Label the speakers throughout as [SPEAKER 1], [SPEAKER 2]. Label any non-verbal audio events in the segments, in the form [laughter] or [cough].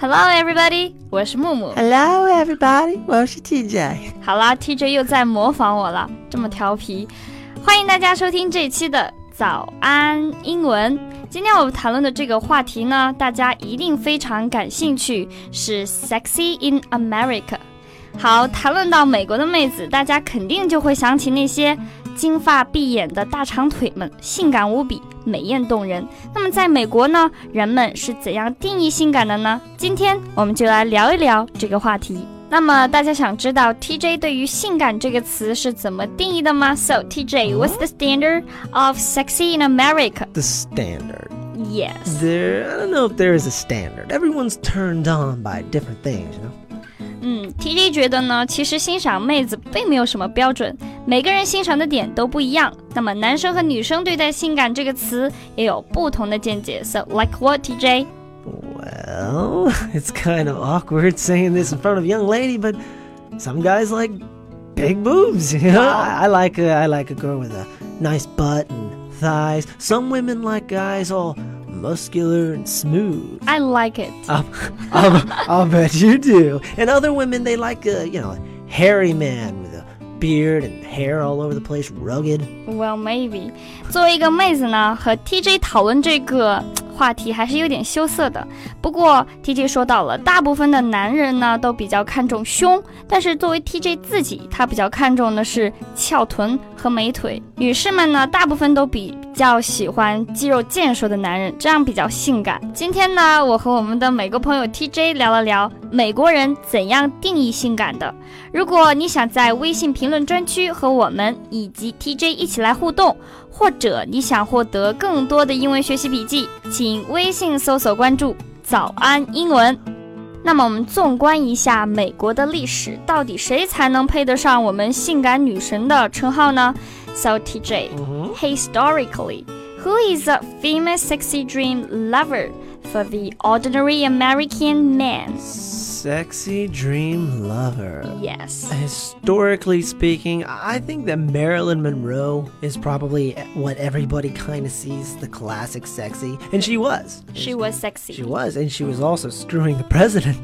[SPEAKER 1] Hello, everybody！我是木木。
[SPEAKER 2] Hello, everybody！我是 TJ。
[SPEAKER 1] 好啦，TJ 又在模仿我了，这么调皮。欢迎大家收听这一期的早安英文。今天我们谈论的这个话题呢，大家一定非常感兴趣，是 Sexy in America。好，谈论到美国的妹子，大家肯定就会想起那些金发碧眼的大长腿们，性感无比，美艳动人。那么在美国呢，人们是怎样定义性感的呢？今天我们就来聊一聊这个话题。那么大家想知道 TJ 对于性感这个词是怎么定义的吗？So TJ, what's the standard of sexy in America?
[SPEAKER 2] The standard.
[SPEAKER 1] Yes.
[SPEAKER 2] There, I don't know if there is a standard. Everyone's turned on by different things, you know.
[SPEAKER 1] 嗯，TJ 觉得呢，其实欣赏妹子并没有什么标准，每个人欣赏的点都不一样。那么男生和女生对待性感这个词也有不同的见解。So like what, TJ?
[SPEAKER 2] Well, [laughs] it's kind of awkward saying this in front of a young lady, but some guys like big boobs. You know,
[SPEAKER 1] Wow.
[SPEAKER 2] I, I like a, I like a girl with a nice butt and thighs. Some women like guys all muscular and smooth.
[SPEAKER 1] I like it.
[SPEAKER 2] I'll, I'll, I'll bet you do. And other women, they like a, you know, a hairy man with a beard and hair all over the place, rugged.
[SPEAKER 1] Well, maybe. 作为一个妹子呢，和 TJ 讨论这个话题还是有点羞涩的。不过 TJ 说到了，大部分的男人呢都比较看重胸，但是作为 TJ 自己，他比较看重的是翘臀和美腿。女士们呢，大部分都比较喜欢肌肉健硕的男人，这样比较性感。今天呢，我和我们的美国朋友 TJ 聊了聊美国人怎样定义性感的。如果你想在微信评论专区和我们以及 TJ 一起来互动，或者你想获得更多的英文学习笔记，请微信搜索关注“早安英文”。那么我们纵观一下美国的历史，到底谁才能配得上我们性感女神的称号呢？So TJ, historically, who is a famous sexy dream lover for the ordinary American man?
[SPEAKER 2] Sexy dream lover.
[SPEAKER 1] Yes.
[SPEAKER 2] Historically speaking, I think that Marilyn Monroe is probably what everybody kind of sees the classic sexy, and she was.
[SPEAKER 1] She was sexy.
[SPEAKER 2] She was, and she was also screwing the president.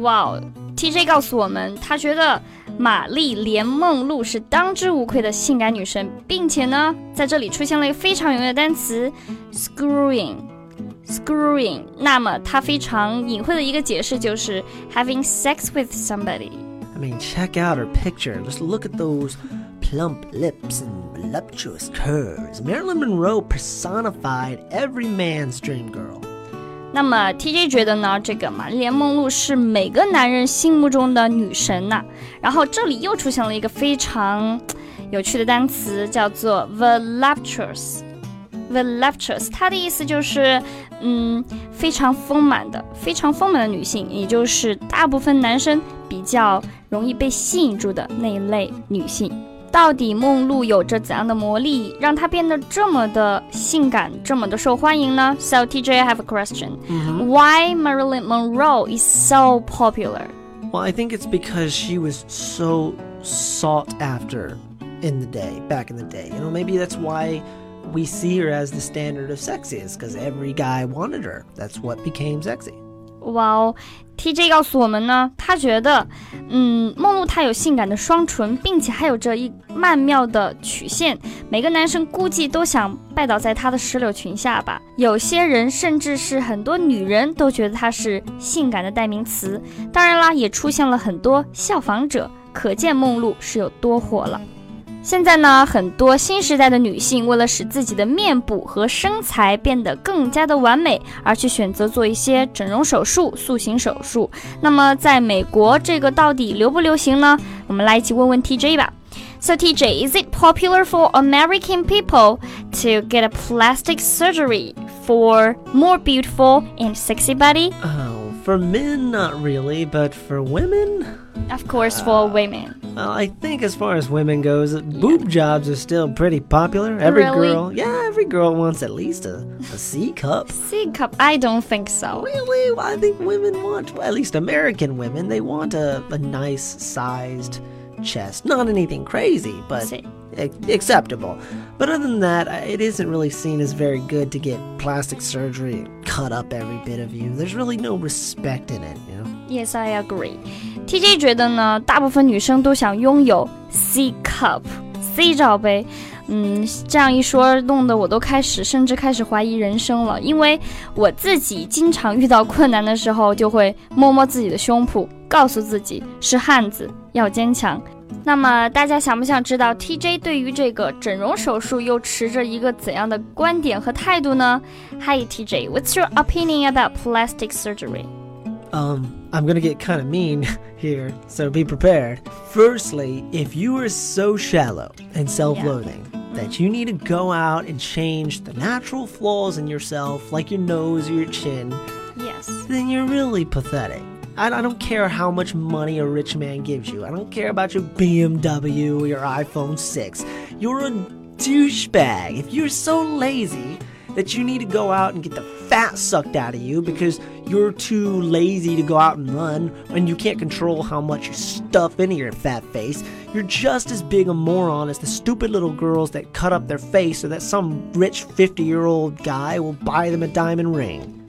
[SPEAKER 1] 哇哦，TJ 告诉我们，他觉得玛丽莲梦露是当之无愧的性感女神，并且呢，在这里出现了一个非常有用的单词 screwing。 screwing，那么它非常隐晦的一个解释就是 having sex with somebody。
[SPEAKER 2] I mean, check out her picture. Just look at those plump lips and voluptuous curves. Marilyn Monroe personified every man's dream girl.
[SPEAKER 1] 那么 TJ 觉得呢，这个玛丽莲梦露是每个男人心目中的女神呐、然后这里又出现了一个非常有趣的单词，叫做 voluptuous。 voluptuous，它的意思就是，嗯，非常丰满的，非常丰满的女性，也就是大部分男生比较容易被吸引住的那一类女性。到底梦露有着怎样的魔力，让她变得这么的性感，这么的受欢迎呢？So TJ, I have a question. Why Marilyn Monroe is so popular?
[SPEAKER 2] Well, I think it's because she was so sought after in the day, back in the day. You know, maybe that's why we see her as the standard of sexy, is because every guy wanted her. That's what became sexy.
[SPEAKER 1] 哇哦，TJ 告诉我们呢，他觉得，嗯，梦露她有性感的双唇，并且还有着一曼妙的曲线，每个男生估计都想拜倒在她的石榴裙下吧。有些人甚至是很多女人都觉得她是性感的代名词。当然啦，也出现了很多效仿者，可见梦露是有多火了。现在呢，很多新时代的女性为了使自己的面部和身材变得更加的完美，而去选择做一些整容手术、塑形手术。那么，在美国这个到底流不流行呢？我们来一起问问 TJ 吧。So TJ, is it popular for American people to get a plastic surgery for more beautiful and sexy body?
[SPEAKER 2] Oh, for men, not really, but for women,
[SPEAKER 1] Of course, for uh, women.
[SPEAKER 2] well, I think as far as women goes, boob jobs are still pretty popular. Every
[SPEAKER 1] Really?
[SPEAKER 2] girl, yeah, every girl wants at least a, a C cup. [laughs]
[SPEAKER 1] C cup? I don't think so.
[SPEAKER 2] Really? Well, I think women want, well, at least American women, they want a, a nice sized chest. Not anything crazy, but
[SPEAKER 1] See.
[SPEAKER 2] acceptable. But other than that, it isn't really seen as very good to get plastic surgery cut up every bit of you. There's really no respect in it, you know?
[SPEAKER 1] Yes, I agree. TJ 觉得呢，大部分女生都想拥有 C cup C 罩杯。嗯，这样一说，弄得我都开始甚至开始怀疑人生了。因为我自己经常遇到困难的时候，就会摸摸自己的胸脯，告诉自己是汉子，要坚强。 那么大家想不想知道 TJ 对于这个整容手术又持着一个怎样的观点和态度呢？Hi TJ，What's your opinion about plastic surgery?
[SPEAKER 2] Um, I'm gonna get kind of mean [laughs] here, so be prepared. Firstly, if you are so shallow and self-loathing yeah. that you need to go out and change the natural flaws in yourself, like your nose or your chin,
[SPEAKER 1] yes,
[SPEAKER 2] then you're really pathetic. I, I don't care how much money a rich man gives you. I don't care about your BMW or your iPhone 6. You're a douchebag. If you're so lazy that you need to go out and get the fat sucked out of you because you're too lazy to go out and run and you can't control how much you stuff into your fat face, you're just as big a moron as the stupid little girls that cut up their face so that some rich 50 year old guy will buy them a diamond ring.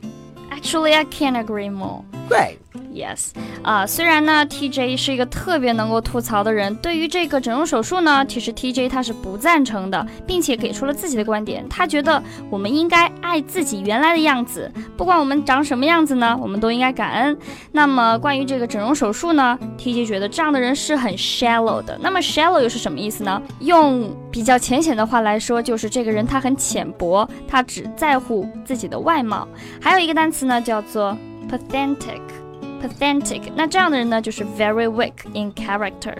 [SPEAKER 1] Actually, I can't agree more.
[SPEAKER 2] Great.
[SPEAKER 1] Yes，啊，虽然呢，TJ 是一个特别能够吐槽的人，对于这个整容手术呢，其实 TJ 他是不赞成的，并且给出了自己的观点。他觉得我们应该爱自己原来的样子，不管我们长什么样子呢，我们都应该感恩。那么关于这个整容手术呢，TJ 觉得这样的人是很 shallow 的。那么 shallow 又是什么意思呢？用比较浅显的话来说，就是这个人他很浅薄，他只在乎自己的外貌。还有一个单词呢，叫做 pathetic。pathetic，那这样的人呢，就是 very weak in character。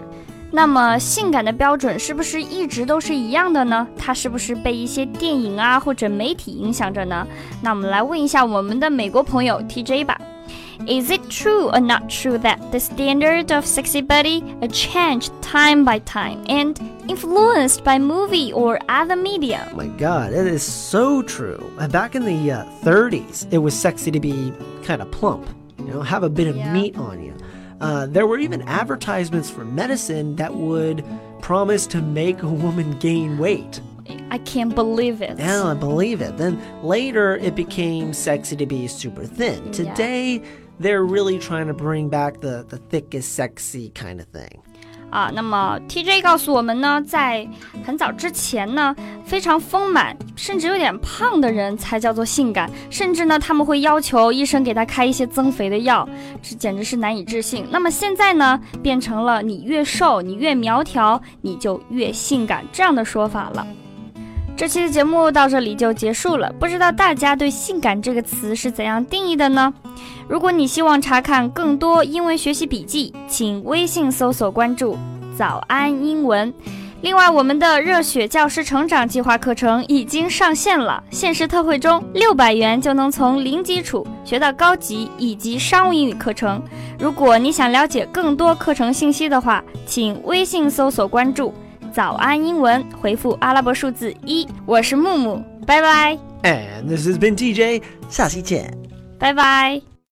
[SPEAKER 1] 那么性感的标准是不是一直都是一样的呢？它是不是被一些电影啊或者媒体影响着呢？那我们来问一下我们的美国朋友 TJ 吧。Is it true or not true that the standard of sexy body changed time by time and influenced by movie or other media?
[SPEAKER 2] Oh my God, it is so true. Back in the uh, 30s, it was sexy to be kind of plump you know, have a bit of yeah. meat on you. Uh, there were even advertisements for medicine that would promise to make a woman gain weight.
[SPEAKER 1] I can't believe it.
[SPEAKER 2] Yeah, I believe it. Then later it became sexy to be super thin. Today, yeah. they're really trying to bring back the, the thick is sexy kind of thing.
[SPEAKER 1] 啊，那么 TJ 告诉我们呢，在很早之前呢，非常丰满甚至有点胖的人才叫做性感，甚至呢他们会要求医生给他开一些增肥的药，这简直是难以置信。那么现在呢，变成了你越瘦，你越苗条，你就越性感这样的说法了。这期的节目到这里就结束了，不知道大家对“性感”这个词是怎样定义的呢？如果你希望查看更多英文学习笔记，请微信搜索关注“早安英文”。另外，我们的热血教师成长计划课程已经上线了，限时特惠中，六百元就能从零基础学到高级以及商务英语课程。如果你想了解更多课程信息的话，请微信搜索关注。早安英文，回复阿拉伯数字一。我是木木，拜拜。
[SPEAKER 2] And this has been TJ，下期见，
[SPEAKER 1] 拜拜。